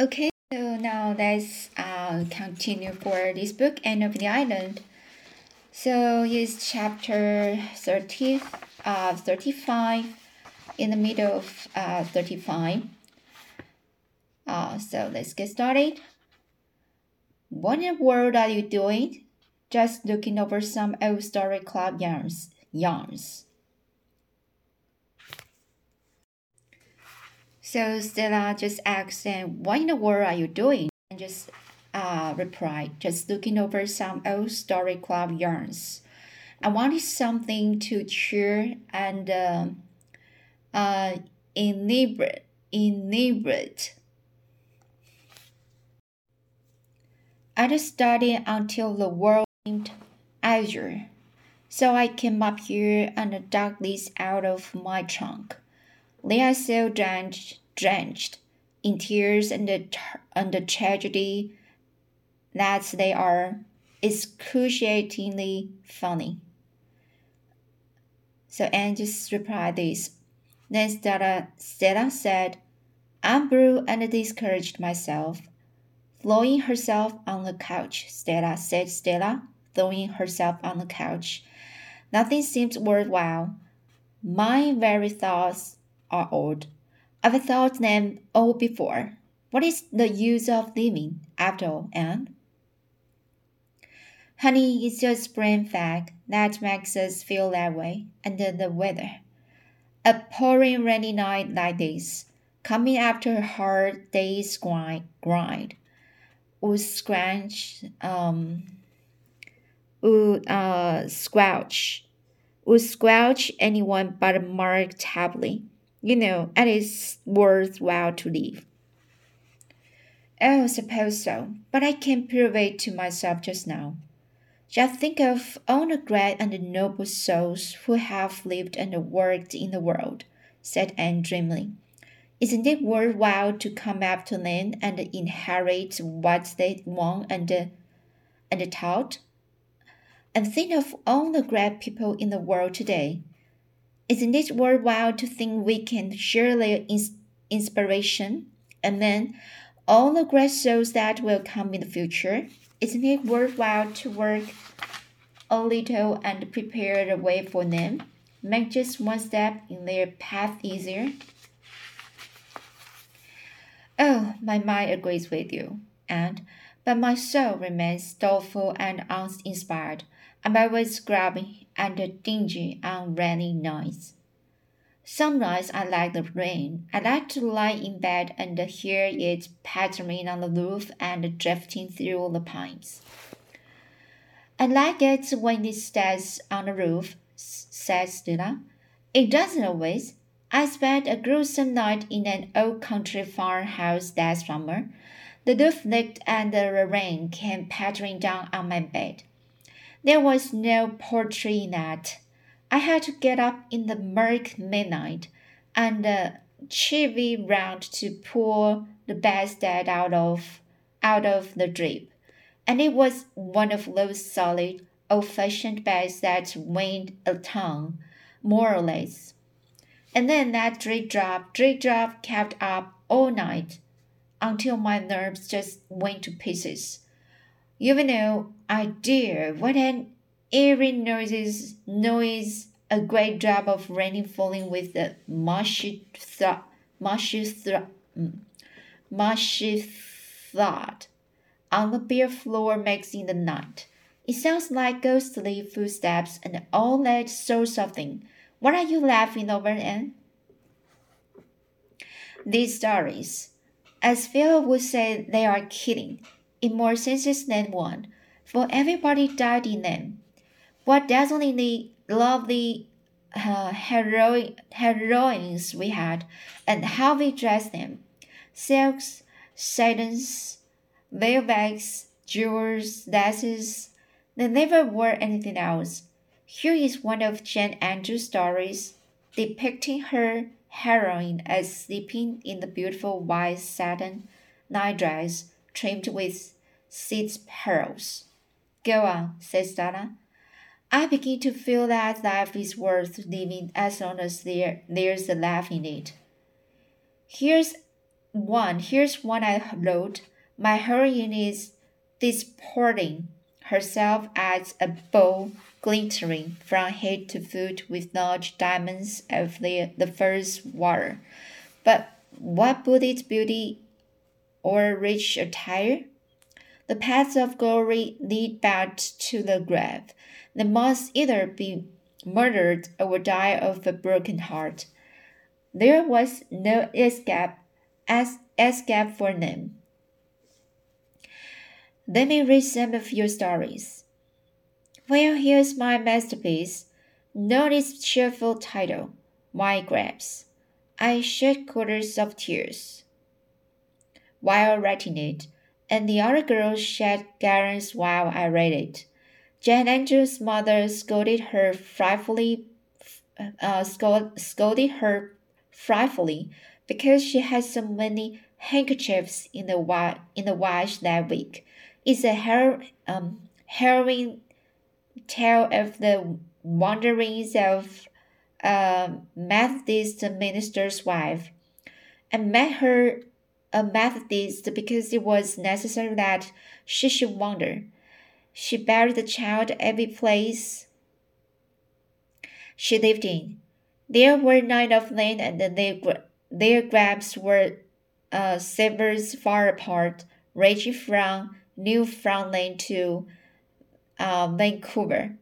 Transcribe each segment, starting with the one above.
Okay, so now let's uh, continue for this book, Anne of the Island. So it's chapter 30, uh, 35, in the middle of uh, 35. Uh, so let's get started. What in the world are you doing? Just looking over some old story club yarns. yarns. So Stella just asked them, What in the world are you doing? And just uh, replied, Just looking over some old story club yarns. I wanted something to cheer and uh, uh, inebriate, inebriate. I just studied until the world seemed azure. So I came up here and dug this out of my trunk. They are so drenched, drenched in tears and the, and the tragedy that they are excruciatingly funny. So Anne just replied this. Then Stella, Stella said, I'm blue and discouraged myself. Throwing herself on the couch, Stella said Stella, throwing herself on the couch. Nothing seems worthwhile. My very thoughts are old. I've thought them all before. What is the use of living, after all, Anne? Honey, it's just spring fag that makes us feel that way under the weather. A pouring rainy night like this, coming after a hard day's grind, grind would scratch, um, would uh, squelch, would squelch anyone but Mark Tapley you know, and it's worthwhile to live. Oh, suppose so, but I can't prove it to myself just now. Just think of all the great and noble souls who have lived and worked in the world, said Anne dreamily. Isn't it worthwhile to come up to land and inherit what they won and, and taught? And think of all the great people in the world today isn't it worthwhile to think we can share their inspiration? And then all the great souls that will come in the future, isn't it worthwhile to work a little and prepare the way for them? Make just one step in their path easier? Oh, my mind agrees with you, and but my soul remains doleful and uninspired. I'm always grumpy and dingy and rainy nights. Some nights I like the rain. I like to lie in bed and hear it pattering on the roof and drifting through the pines. I like it when it stays on the roof, said Stella. It doesn't always. I spent a gruesome night in an old country farmhouse that summer. The roof leaked and the rain came pattering down on my bed. There was no poetry in that. I had to get up in the murk midnight and uh, chivy round to pull the bedstead out of out of the drip, and it was one of those solid, old-fashioned beds that weighed a ton, more or less. And then that drip drop, drip drop kept up all night, until my nerves just went to pieces. Even though I dear, what an eerie noises, noise, a great drop of rain falling with a mushy, th- mushy, th- mm, mushy thud on the bare floor makes in the night. It sounds like ghostly footsteps and all that sort of thing. What are you laughing over, Anne? These stories, as Phil would say, they are kidding in more senses than one, for everybody died in them. What dazzlingly lovely uh, hero- heroines we had, and how we dressed them silks, satins, veil velvets, jewels, laces. They never wore anything else. Here is one of Jane Andrews' stories depicting her heroine as sleeping in the beautiful white satin nightdress trimmed with seed pearls. Go on, says Donna. I begin to feel that life is worth living as long as there, there's a laugh in it. Here's one, here's one I wrote. My heroine is disporting herself as a bow glittering from head to foot with large diamonds of the, the first water. But what its beauty or rich attire? The paths of glory lead back to the grave. They must either be murdered or die of a broken heart. There was no escape as escape for them. Let me read some of your stories. Well, here's my masterpiece. Note its cheerful title, My Graves. I shed quarters of tears while writing it, and the other girls shed gallons while I read it. Jane Andrews' mother scolded her frightfully, uh, scold, scolded her frightfully because she had so many handkerchiefs in the wa- in the wash that week. It's a har- um, harrowing tale of the wanderings of a Methodist minister's wife. I met her a Methodist because it was necessary that she should wander. She buried the child every place she lived in. There were nine of them, and their, their graves were uh, severs far apart, ranging from Newfoundland to uh, Vancouver.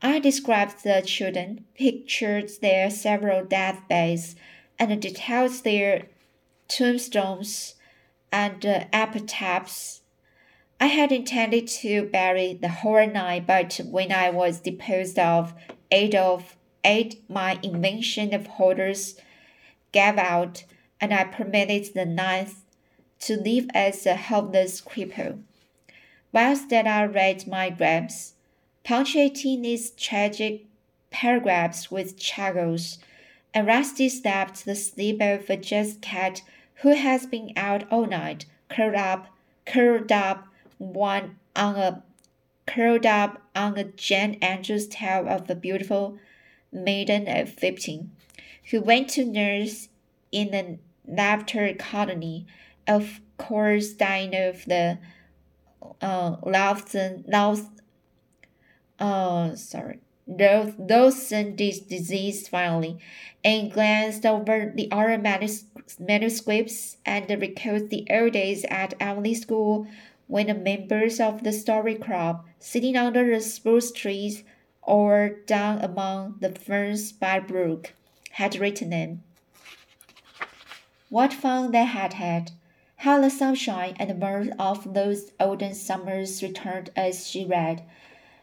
I described the children, pictured their several deathbeds, and detailed their tombstones and uh, epitaphs. I had intended to bury the whole nine, but when I was deposed of, eight of eight, my invention of holders gave out, and I permitted the ninth to live as a helpless cripple. Whilst that I read my graves, punctuating these tragic paragraphs with chuckles, and Rusty slapped the sleep of a just cat who has been out all night, curled up, curled up one on a curled up on a Jane Andrews tale of a beautiful maiden of fifteen, who went to nurse in the laughter colony, of course dying of the uh, Lawson, Lawson, uh, sorry, Lawson disease finally, and glanced over the other manuscripts and recalled the old days at Avonlea School when the members of the story club, sitting under the spruce trees or down among the ferns by the brook, had written them. What fun they had had! How the sunshine and the mirth of those olden summers returned as she read.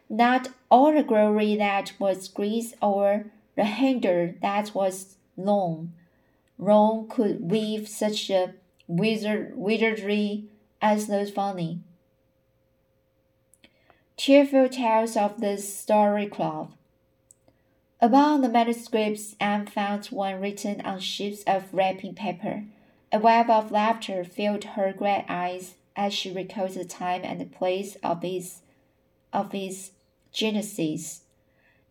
Not all the glory that was Greece or the hinder that was Rome. Rome could weave such a wizard, wizardry as those funny. Cheerful tales of the Story Club. Among the manuscripts, Anne found one written on sheets of wrapping paper. A web of laughter filled her gray eyes as she recalled the time and the place of its, of its genesis.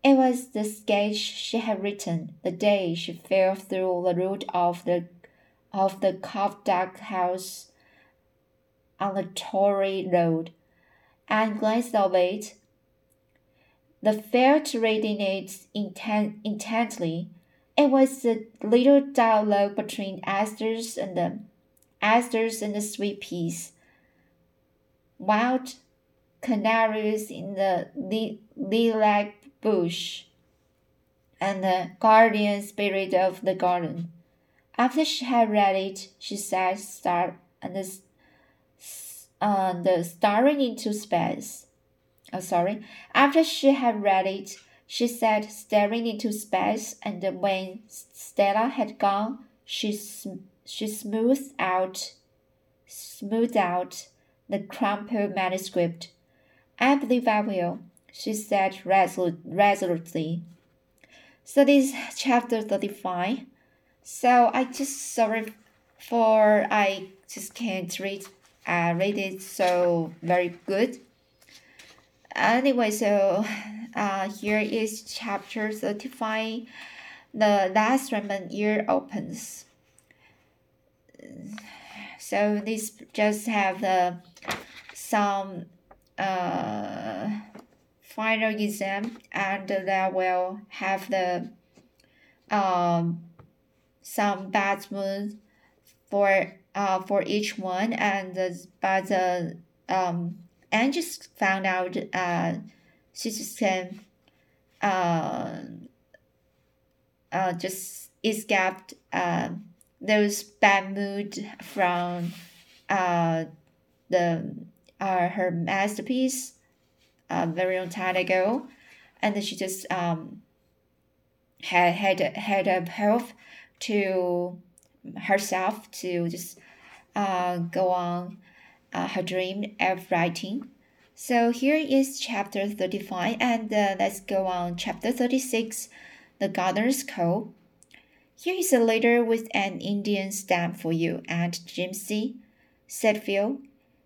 It was the sketch she had written the day she fell through the roof of the of the carved duck house on the Tory Road, and glanced of it. The felt reading it intent, intently. It was a little dialogue between asters and the asters and the sweet peas. Wild canaries in the lilac bush, and the guardian spirit of the garden. After she had read it, she sat star and the, uh, staring into space. Oh, sorry. After she had read it, she sat staring into space, and when Stella had gone, she she smoothed out smoothed out the crumpled manuscript I believe I will, she said resolutely. So this is chapter 35. So I just sorry for I just can't read uh, read it so very good. Anyway, so uh, here is chapter 35. The last Redmond year opens. So this just have the some uh, final exam and that will have the um, some batsmen for uh, for each one and but the um, and just found out uh, she just can uh, uh, just escaped uh, those bad mood from uh, the uh, her masterpiece uh, very long time ago, and she just um had had had a health to herself to just uh, go on uh, her dream of writing. So here is chapter 35, and uh, let's go on chapter 36, The Gardners' Call. Here is a letter with an Indian stamp for you, Aunt Jimsie, said Phil.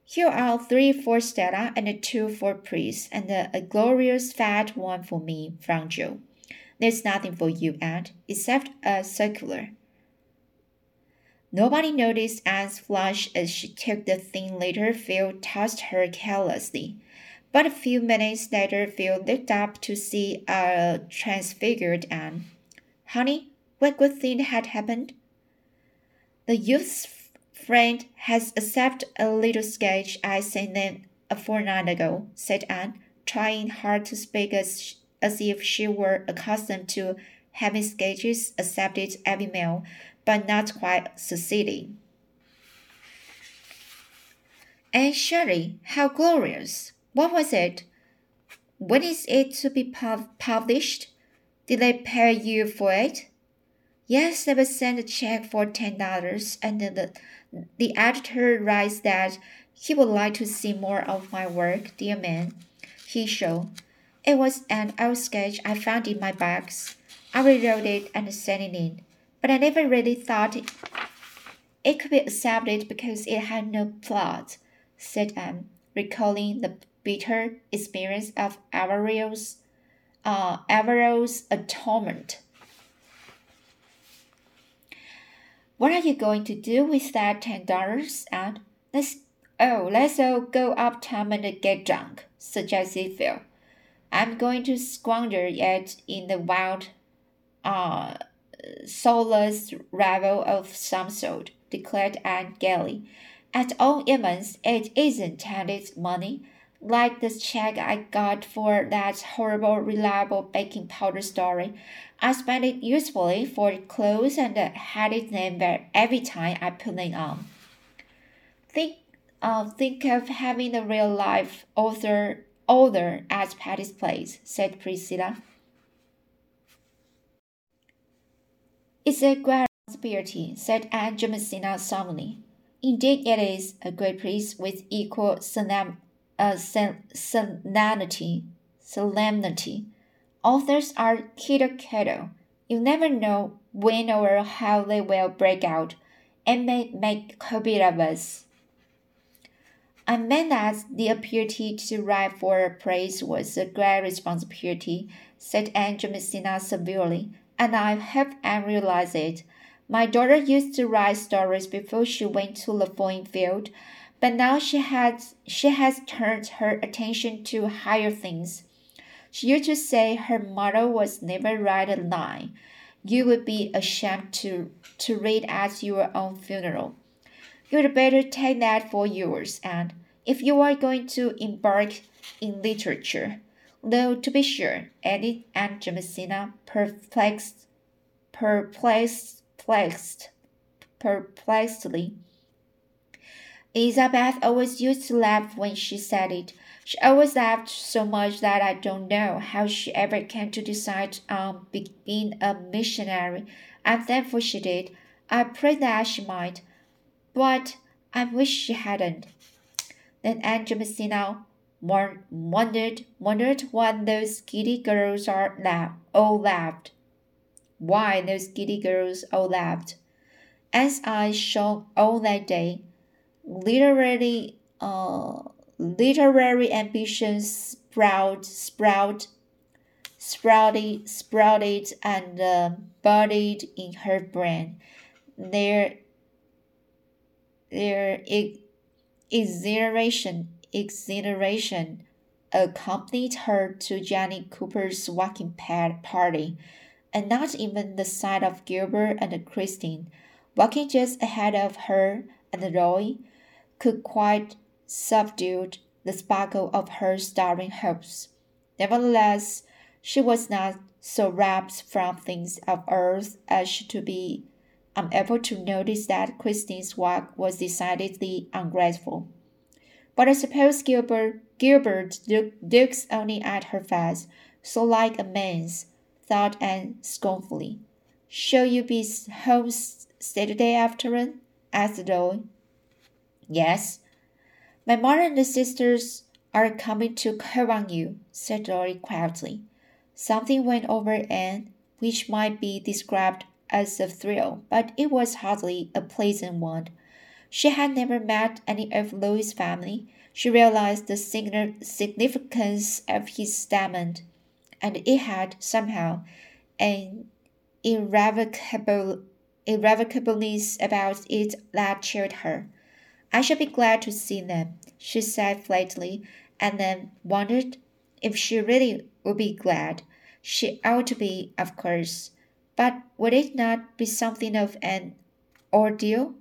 Here are three for Stella and two for Pris, and a glorious fat one for me from Jo. There's nothing for you, Aunt, except a circular. Nobody noticed Anne's flush as she took the thin letter Phil tossed her carelessly. But a few minutes later, Phil looked up to see a transfigured Anne. Honey, what good thing had happened? The youth's friend has accepted a little sketch I sent them a fortnight ago, said Anne, trying hard to speak as, as if she were accustomed to having sketches accepted every mail, but not quite succeeding. Anne Shirley, how glorious! What was it? When is it to be pub- published? Did they pay you for it? Yes, they will send a check for ten dollars, and the the editor writes that he would like to see more of my work. Dear man, he showed. It was an old sketch I found in my box. I rewrote it and sent it in, but I never really thought it, it could be accepted because it had no plot, said Anne, recalling the bitter experience of Averil's, uh, Averil's atonement. What are you going to do with that ten dollars? And let's oh, let's all go uptown and get drunk, suggested Phil. I'm going to squander it in the wild, uh, soulless revel of some sort, declared Aunt gaily. At all events, it isn't handed money like this check I got for that horrible reliable baking powder story. I spent it usefully for clothes and had it named every time I put it on. Think, uh, think of having a real life author author at Patty's place, said Priscilla. It's a great responsibility, said Aunt Jamesina solemnly. Indeed, it is a great priest with equal solemnity uh, solemnity. Solemnity. Authors are kiddo kiddo. You never know when or how they will break out and may make bit of us. I meant that the ability to write for a praise was a great responsibility, said Aunt Jamesina severely, and I hope Anne realized it. My daughter used to write stories before she went to the foreign field, but now she has she has turned her attention to higher things. She used to say her motto was never write a line. You would be ashamed to to read at your own funeral. You'd better take that for yours, and if you are going to embark in literature, though to be sure, added Aunt Jamesina, perplexed, perplexed, perplexed, perplexedly. Elizabeth always used to laugh when she said it. She always laughed so much that I don't know how she ever came to decide on being a missionary. I'm thankful she did. I pray that she might, but I wish she hadn't. Then Aunt Jamesina wondered, wondered what those giddy girls are laugh, all laughed. Why those giddy girls all laughed. As I shone all that day, literary uh, literary ambitions sprout sprout sprouted sprouted and uh, budded in her brain. There their exhilaration, exhilaration accompanied her to Jenny Cooper's walking pad party, and not even the sight of Gilbert and Christine, walking just ahead of her and Roy, could quite subdue the sparkle of her starring hopes. Nevertheless, she was not so wrapped from things of earth as to be unable to notice that Christine's walk was decidedly ungraceful. But I suppose Gilbert Gilbert looks only at her face, so like a man's, thought Anne scornfully. Shall you be home Saturday afternoon? asked Roy. Yes. My mother and the sisters are coming to you, said Roy quietly. Something went over Anne which might be described as a thrill, but it was hardly a pleasant one. She had never met any of Louis's family. She realized the significance of his statement, and it had somehow an irrevocable irrevocableness about it that chilled her. I shall be glad to see them, she said flatly, and then wondered if she really would be glad. She ought to be, of course, but would it not be something of an ordeal?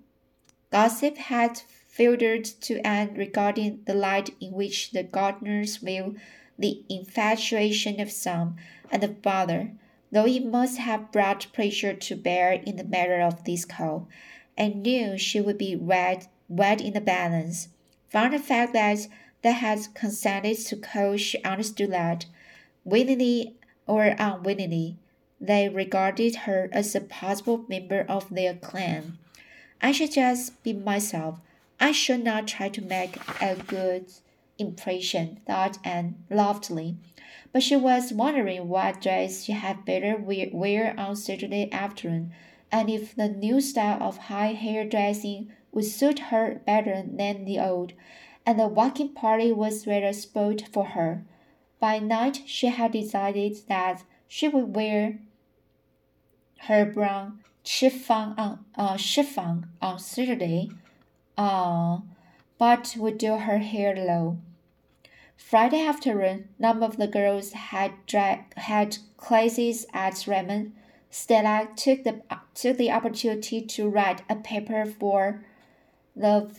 Gossip had filtered to Anne regarding the light in which the Gardners view the infatuation of some and of father, though it must have brought pressure to bear in the matter of this call, and knew she would be weighed, weighed in the balance. From the fact that they had consented to she understood that, willingly or unwillingly, they regarded her as a possible member of their clan. I should just be myself. I should not try to make a good impression, thought Anne loftily. But she was wondering what dress she had better wear on Saturday afternoon, and if the new style of high hair dressing would suit her better than the old, and the walking party was rather spoilt for her. By night she had decided that she would wear her brown chiffon on uh, chiffon on Saturday, uh, but would do her hair low. Friday afternoon, none of the girls had dra- had classes at Redmond. Stella took the took the opportunity to write a paper for the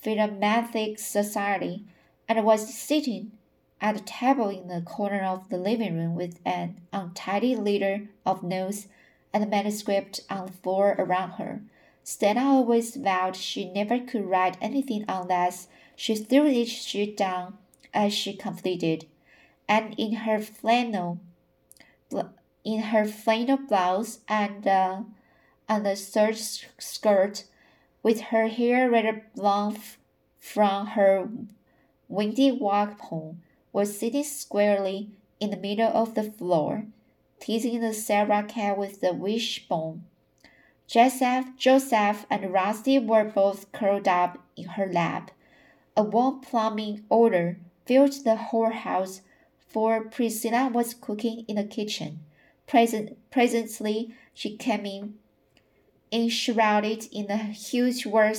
Philomathic Society, and was sitting at a table in the corner of the living room with an untidy litter of notes and manuscript on the floor around her. Stella always vowed she never could write anything unless she threw each sheet down as she completed, and in her flannel, in her flannel blouse and uh, and the serge skirt, with her hair rather blonde from her windy walk home, was sitting squarely in the middle of the floor, teasing the Sarah cat with the wishbone. Joseph, Joseph, and Rusty were both curled up in her lap. A warm plumbing odor filled the whole house, for Priscilla was cooking in the kitchen. Present, presently, she came in, enshrouded in a huge work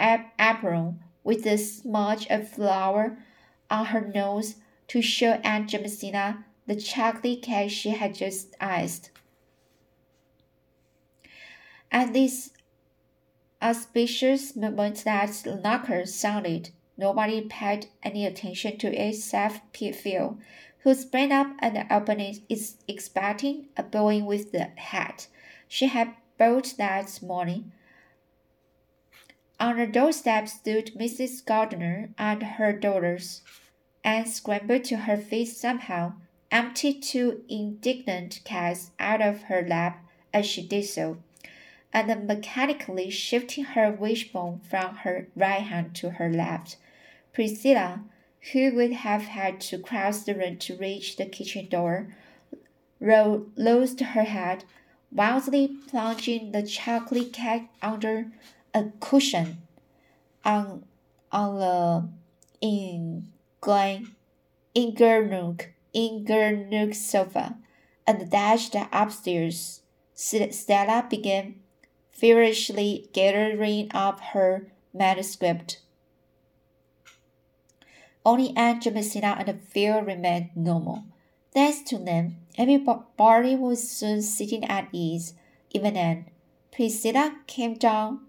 apron with a smudge of flour on her nose to show Aunt Jamesina the chocolate cake she had just iced. At this auspicious moment that knocker sounded, nobody paid any attention to it except Phil, who sprang up and opened it, expecting a boy with the hat she had bought that morning. On the doorstep stood Mrs. Gardner and her daughters. Anne scrambled to her feet somehow, emptied two indignant cats out of her lap as she did so, and mechanically shifting her wishbone from her right hand to her left. Priscilla, who would have had to cross the room to reach the kitchen door, lost her head, wildly plunging the chocolate cake under a cushion on on the in Glen Ingernuk Ingernuk sofa and dashed upstairs. Stella began feverishly gathering up her manuscript. Only Aunt Jamesina and the Phil remained normal. Thanks to them, everybody was soon sitting at ease. Even then, Priscilla came down,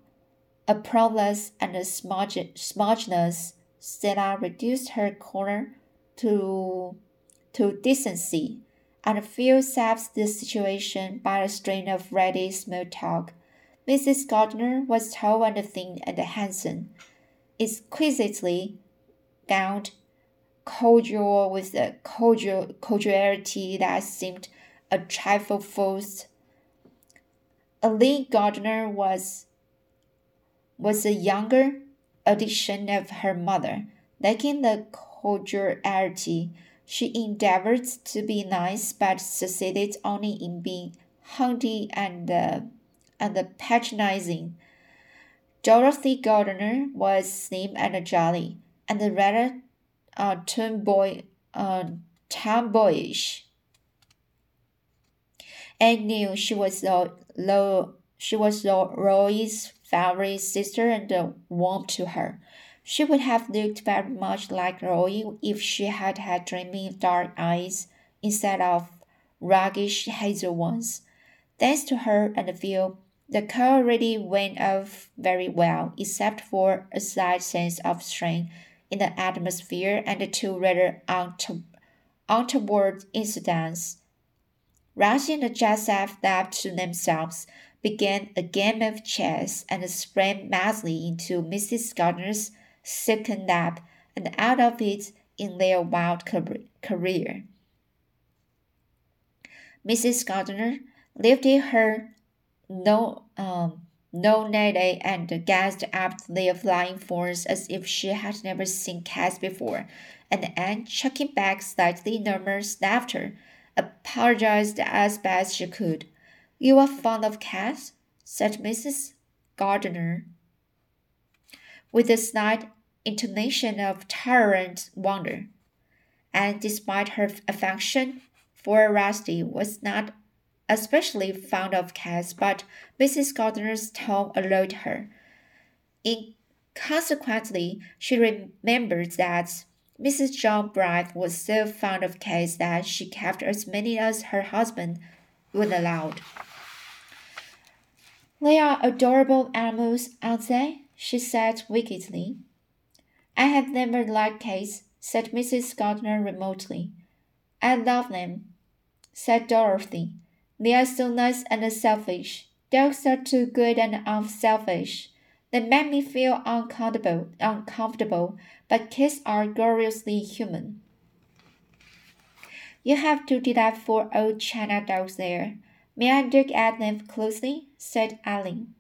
a applause and a smugness. Stella reduced her corner to to decency, and Phil saved the situation by a string of ready small talk. Mrs. Gardner was tall and thin and handsome, exquisitely gowned, cordial with a cordial cordiality that seemed a trifle forced. Aline Gardner was was a younger edition of her mother, lacking the cordiality she endeavored to be nice, but succeeded only in being haughty and uh, and patronizing. Dorothy Gardner was slim and jolly, and rather uh, tomboy, uh, tomboyish. And knew she was the low, she was the Roy's favorite sister and uh, warmed to her. She would have looked very much like Roy if she had had dreamy dark eyes instead of ruggish hazel ones. Thanks to her and Phil, the car really went off very well, except for a slight sense of strain in the atmosphere and two rather untoward incidents. Rusty and Joseph left to themselves began a game of chess and sprang madly into Mrs. Gardner's second lap and out of it in their wild career. Mrs. Gardner lifted her no um no Nelly and gasped up their flying forms as if she had never seen cats before, and Anne, chucking back slightly nervous laughter, apologized as best she could. You are fond of cats? said Mrs. Gardner with a slight intonation of tolerant wonder. And despite her affection for Rusty, was not especially fond of cats, but Mrs. Gardner's tone alerted her. Inconsequently, she remembered that Mrs. John Bright was so fond of cats that she kept as many as her husband would allow. They are adorable animals, aren't they? she said wickedly. I have never liked cats, said Mrs. Gardner remotely. I love them, said Dorothy. They are so nice and selfish. Dogs are too good and unselfish. They make me feel uncomfortable, uncomfortable, but kids are gloriously human. You have two delightful old China dogs there. May I look at them closely? said Aline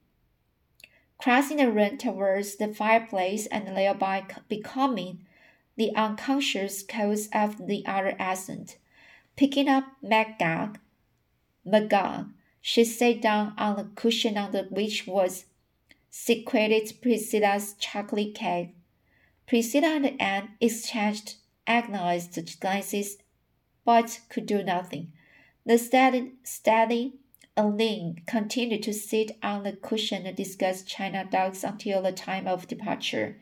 crossing the room towards the fireplace and thereby becoming the unconscious cause of the other accent. Picking up Magog, Magog, she sat down on the cushion under which was secreted Priscilla's chocolate cake. Priscilla and Anne exchanged agonized glances, but could do nothing. The steady, steady Aline continued to sit on the cushion and discuss China dogs until the time of departure.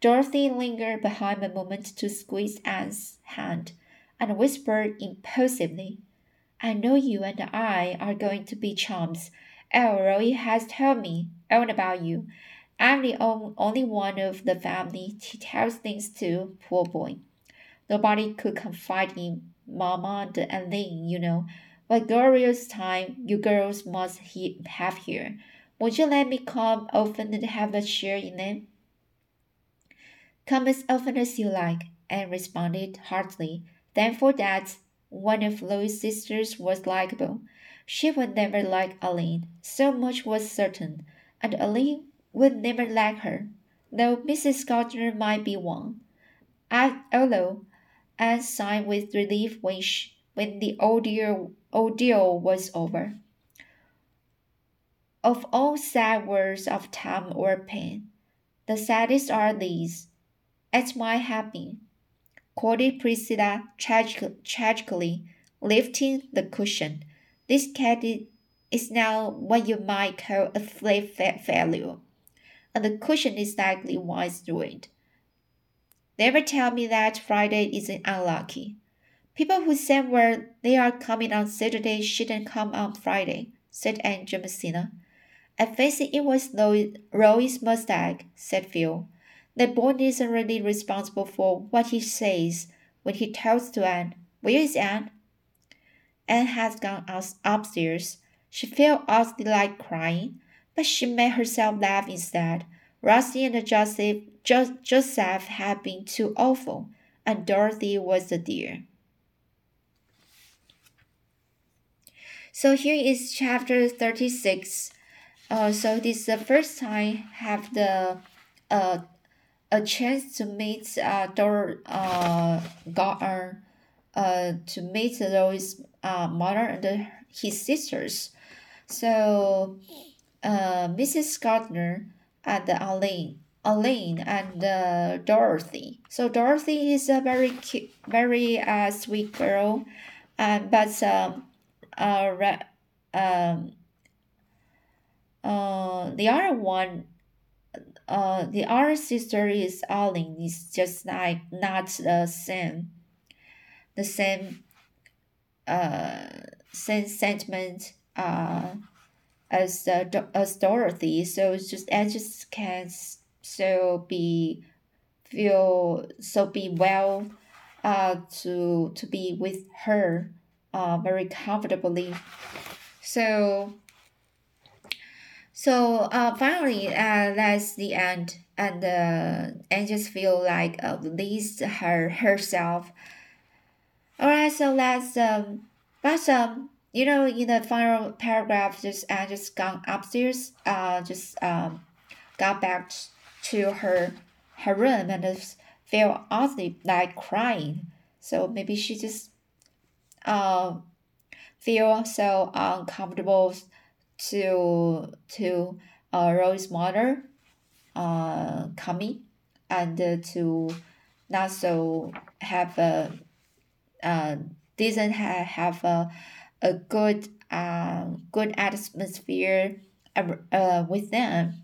Dorothy lingered behind a moment to squeeze Anne's hand and whispered impulsively, I know you and I are going to be chums. Elroy has told me all about you. I'm the only one of the family he tells things to, poor boy. Nobody could confide in Mama and Aline, you know. What glorious time you girls must he have here. Won't you let me come often and have a share in them? Come as often as you like, Anne responded heartily, thankful that one of Louis's sisters was likable. She would never like Aline, so much was certain, and Aline would never like her, though Mrs. Gardner might be one. Although Anne sighed with relief when, she, when the ordeal ordeal was over. Of all sad words of time or pain, the saddest are these. At my happy, quoted Priscilla tragic- tragically, lifting the cushion. This cat is now what you might call a flat failure, and the cushion is likely once ruined. Never tell me that Friday isn't unlucky. People who say where they are coming on Saturday shouldn't come on Friday, said Aunt Jamesina. I fancy it was Roy's mistake, said Phil. The boy isn't really responsible for what he says when he tells to Anne. Where is Anne? Anne has gone upstairs. She felt oddly like crying, but she made herself laugh instead. Rusty and Joseph, jo- Joseph had been too awful, and Dorothy was a dear. So here is chapter 36. Uh, so this is the first time have the uh, a chance to meet uh, Dor uh, Gardner, uh, to meet Lois' uh, mother and his sisters. So uh, Mrs. Gardner and Elaine, Elaine and uh, Dorothy. So Dorothy is a very cute, very uh, sweet girl, um, but um, uh, um, uh, the other one, uh, the other sister is Arlene. Is just like not the same, the same, uh, same sentiment. Uh, as the as Dorothy. So it's just I just can't so be feel so be well, uh, to to be with her uh, very comfortably. So, so uh, finally, uh, that's the end, and uh, and just feel like at least her herself. All right, so let's um, but um, you know, in the final paragraph, just I uh, just gone upstairs, uh, just um, got back to her her room and just feel oddly like crying. So maybe she just uh, feel so uncomfortable to to uh, Rose's mother uh, coming and uh, to not so have a uh, didn't have, have a, a good uh, good atmosphere uh, uh, with them.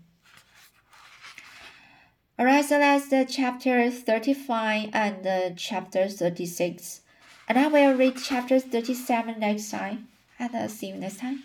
Alright, so that's the chapter 35 and the chapter 36. And I will read chapter 37 next time. And I'll see you next time.